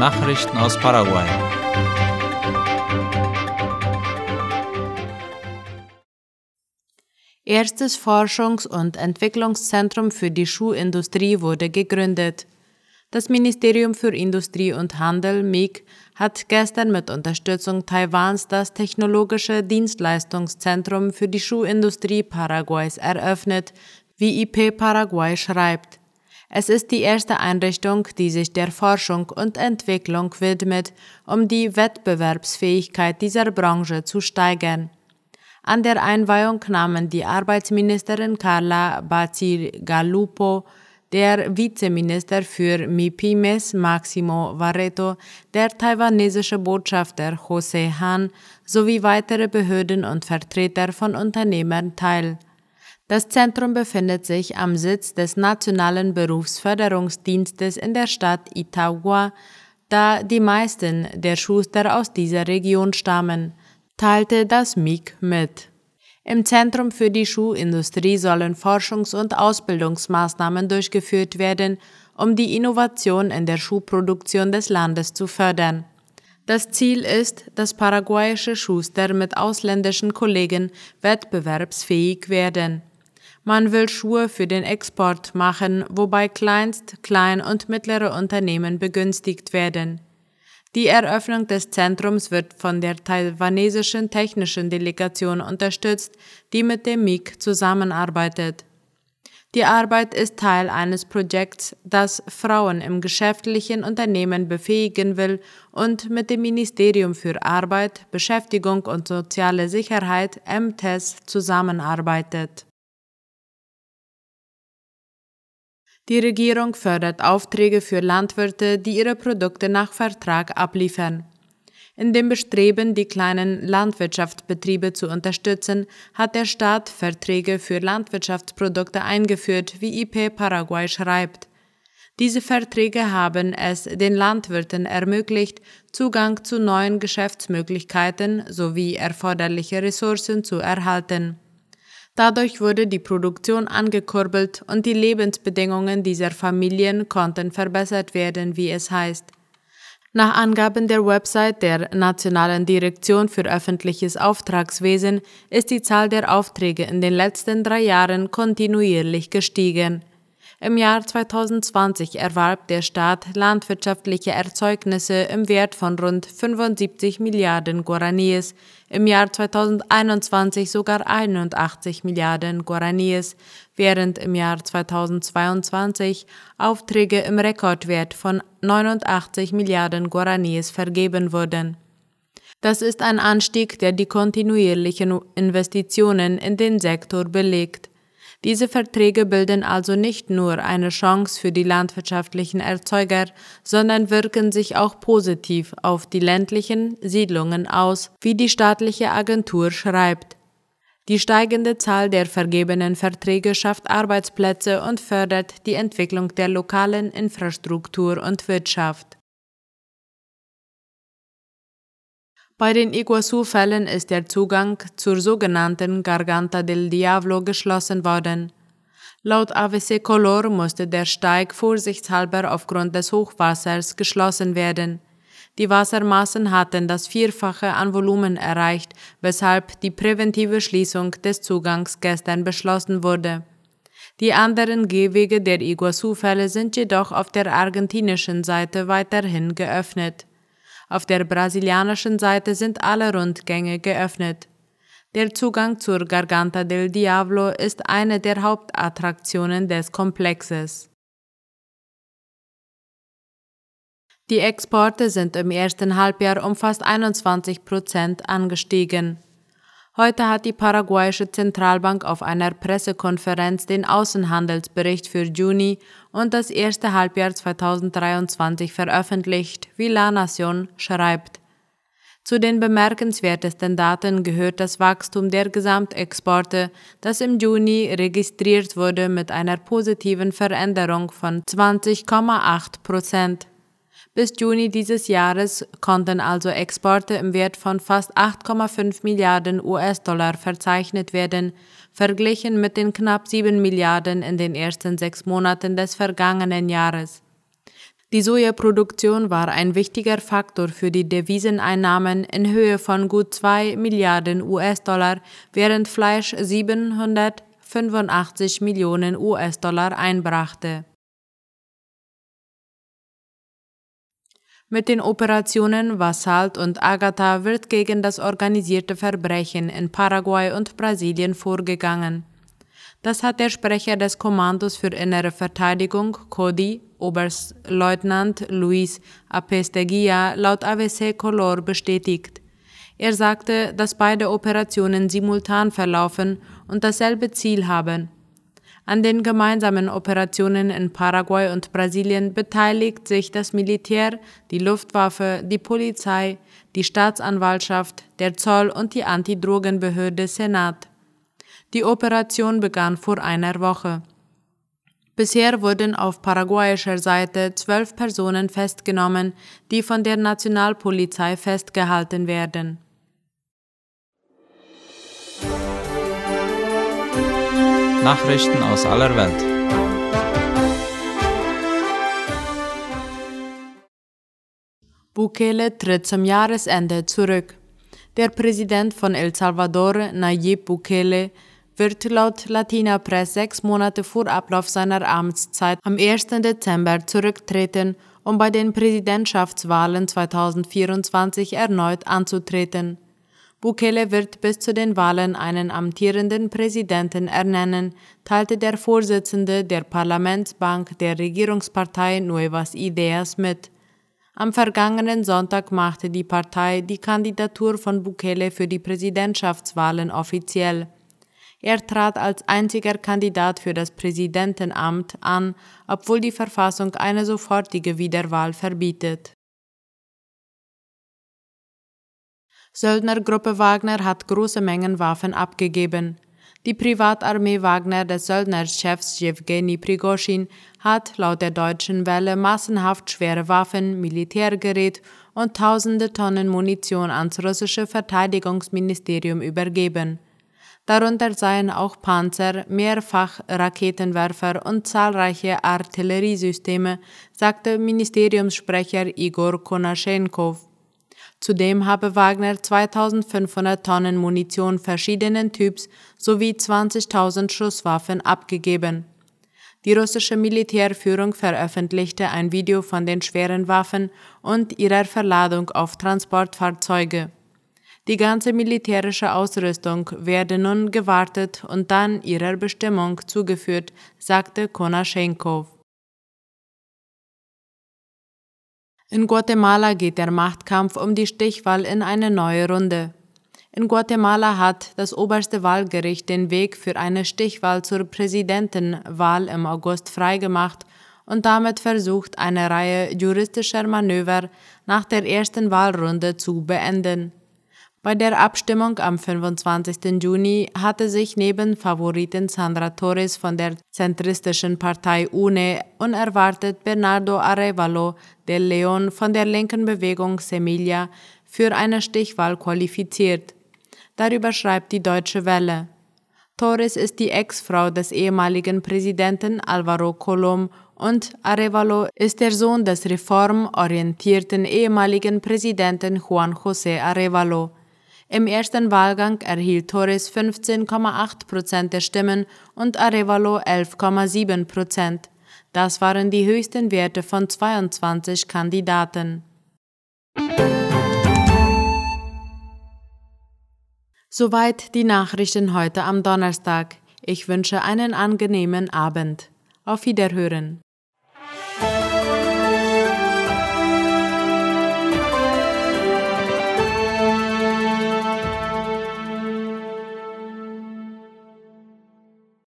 Nachrichten aus Paraguay. Erstes Forschungs- und Entwicklungszentrum für die Schuhindustrie wurde gegründet. Das Ministerium für Industrie und Handel MIG hat gestern mit Unterstützung Taiwans das Technologische Dienstleistungszentrum für die Schuhindustrie Paraguays eröffnet, wie IP Paraguay schreibt. Es ist die erste Einrichtung, die sich der Forschung und Entwicklung widmet, um die Wettbewerbsfähigkeit dieser Branche zu steigern. An der Einweihung nahmen die Arbeitsministerin Carla Bacigalupo, der Vizeminister für MIPIMES Maximo Varreto, der taiwanesische Botschafter Jose Han sowie weitere Behörden und Vertreter von Unternehmern teil. Das Zentrum befindet sich am Sitz des Nationalen Berufsförderungsdienstes in der Stadt Itagua, da die meisten der Schuster aus dieser Region stammen, teilte das MIG mit. Im Zentrum für die Schuhindustrie sollen Forschungs- und Ausbildungsmaßnahmen durchgeführt werden, um die Innovation in der Schuhproduktion des Landes zu fördern. Das Ziel ist, dass paraguayische Schuster mit ausländischen Kollegen wettbewerbsfähig werden. Man will Schuhe für den Export machen, wobei Kleinst-, Klein- und mittlere Unternehmen begünstigt werden. Die Eröffnung des Zentrums wird von der taiwanesischen technischen Delegation unterstützt, die mit dem MIG zusammenarbeitet. Die Arbeit ist Teil eines Projekts, das Frauen im geschäftlichen Unternehmen befähigen will und mit dem Ministerium für Arbeit, Beschäftigung und soziale Sicherheit MTES zusammenarbeitet. Die Regierung fördert Aufträge für Landwirte, die ihre Produkte nach Vertrag abliefern. In dem Bestreben, die kleinen Landwirtschaftsbetriebe zu unterstützen, hat der Staat Verträge für Landwirtschaftsprodukte eingeführt, wie IP Paraguay schreibt. Diese Verträge haben es den Landwirten ermöglicht, Zugang zu neuen Geschäftsmöglichkeiten sowie erforderliche Ressourcen zu erhalten. Dadurch wurde die Produktion angekurbelt und die Lebensbedingungen dieser Familien konnten verbessert werden, wie es heißt. Nach Angaben der Website der Nationalen Direktion für öffentliches Auftragswesen ist die Zahl der Aufträge in den letzten drei Jahren kontinuierlich gestiegen. Im Jahr 2020 erwarb der Staat landwirtschaftliche Erzeugnisse im Wert von rund 75 Milliarden Guaraníes, im Jahr 2021 sogar 81 Milliarden Guaraníes, während im Jahr 2022 Aufträge im Rekordwert von 89 Milliarden Guaraníes vergeben wurden. Das ist ein Anstieg, der die kontinuierlichen Investitionen in den Sektor belegt. Diese Verträge bilden also nicht nur eine Chance für die landwirtschaftlichen Erzeuger, sondern wirken sich auch positiv auf die ländlichen Siedlungen aus, wie die staatliche Agentur schreibt. Die steigende Zahl der vergebenen Verträge schafft Arbeitsplätze und fördert die Entwicklung der lokalen Infrastruktur und Wirtschaft. Bei den Iguazu-Fällen ist der Zugang zur sogenannten Garganta del Diablo geschlossen worden. Laut AVC Color musste der Steig vorsichtshalber aufgrund des Hochwassers geschlossen werden. Die Wassermassen hatten das Vierfache an Volumen erreicht, weshalb die präventive Schließung des Zugangs gestern beschlossen wurde. Die anderen Gehwege der Iguazu-Fälle sind jedoch auf der argentinischen Seite weiterhin geöffnet. Auf der brasilianischen Seite sind alle Rundgänge geöffnet. Der Zugang zur Garganta del Diablo ist eine der Hauptattraktionen des Komplexes. Die Exporte sind im ersten Halbjahr um fast 21 Prozent angestiegen. Heute hat die paraguayische Zentralbank auf einer Pressekonferenz den Außenhandelsbericht für Juni und das erste Halbjahr 2023 veröffentlicht, wie La Nation schreibt. Zu den bemerkenswertesten Daten gehört das Wachstum der Gesamtexporte, das im Juni registriert wurde mit einer positiven Veränderung von 20,8 Prozent. Bis Juni dieses Jahres konnten also Exporte im Wert von fast 8,5 Milliarden US-Dollar verzeichnet werden, verglichen mit den knapp 7 Milliarden in den ersten sechs Monaten des vergangenen Jahres. Die Sojaproduktion war ein wichtiger Faktor für die Deviseneinnahmen in Höhe von gut 2 Milliarden US-Dollar, während Fleisch 785 Millionen US-Dollar einbrachte. Mit den Operationen Vassalt und Agatha wird gegen das organisierte Verbrechen in Paraguay und Brasilien vorgegangen. Das hat der Sprecher des Kommandos für innere Verteidigung, CODI, Oberstleutnant Luis Apesteguia, laut AVC Color bestätigt. Er sagte, dass beide Operationen simultan verlaufen und dasselbe Ziel haben, an den gemeinsamen Operationen in Paraguay und Brasilien beteiligt sich das Militär, die Luftwaffe, die Polizei, die Staatsanwaltschaft, der Zoll und die Antidrogenbehörde Senat. Die Operation begann vor einer Woche. Bisher wurden auf paraguayischer Seite zwölf Personen festgenommen, die von der Nationalpolizei festgehalten werden. Nachrichten aus aller Welt. Bukele tritt zum Jahresende zurück. Der Präsident von El Salvador, Nayib Bukele, wird laut Latina Press sechs Monate vor Ablauf seiner Amtszeit am 1. Dezember zurücktreten, um bei den Präsidentschaftswahlen 2024 erneut anzutreten. Bukele wird bis zu den Wahlen einen amtierenden Präsidenten ernennen, teilte der Vorsitzende der Parlamentsbank der Regierungspartei Nuevas Ideas mit. Am vergangenen Sonntag machte die Partei die Kandidatur von Bukele für die Präsidentschaftswahlen offiziell. Er trat als einziger Kandidat für das Präsidentenamt an, obwohl die Verfassung eine sofortige Wiederwahl verbietet. Söldnergruppe Wagner hat große Mengen Waffen abgegeben. Die Privatarmee Wagner des Söldnerchefs Jewgeni Prigoschin hat laut der deutschen Welle massenhaft schwere Waffen, Militärgerät und tausende Tonnen Munition ans russische Verteidigungsministerium übergeben. Darunter seien auch Panzer, mehrfach Raketenwerfer und zahlreiche Artilleriesysteme, sagte Ministeriumssprecher Igor Konaschenkov. Zudem habe Wagner 2500 Tonnen Munition verschiedenen Typs sowie 20.000 Schusswaffen abgegeben. Die russische Militärführung veröffentlichte ein Video von den schweren Waffen und ihrer Verladung auf Transportfahrzeuge. Die ganze militärische Ausrüstung werde nun gewartet und dann ihrer Bestimmung zugeführt, sagte Konaschenkov. In Guatemala geht der Machtkampf um die Stichwahl in eine neue Runde. In Guatemala hat das oberste Wahlgericht den Weg für eine Stichwahl zur Präsidentenwahl im August freigemacht und damit versucht, eine Reihe juristischer Manöver nach der ersten Wahlrunde zu beenden. Bei der Abstimmung am 25. Juni hatte sich neben Favoriten Sandra Torres von der zentristischen Partei UNE unerwartet Bernardo Arevalo del Leon von der linken Bewegung Semilla für eine Stichwahl qualifiziert. Darüber schreibt die Deutsche Welle. Torres ist die Ex-Frau des ehemaligen Präsidenten Alvaro Colom und Arevalo ist der Sohn des reformorientierten ehemaligen Präsidenten Juan José Arevalo. Im ersten Wahlgang erhielt Torres 15,8 Prozent der Stimmen und Arevalo 11,7 Prozent. Das waren die höchsten Werte von 22 Kandidaten. Soweit die Nachrichten heute am Donnerstag. Ich wünsche einen angenehmen Abend. Auf Wiederhören.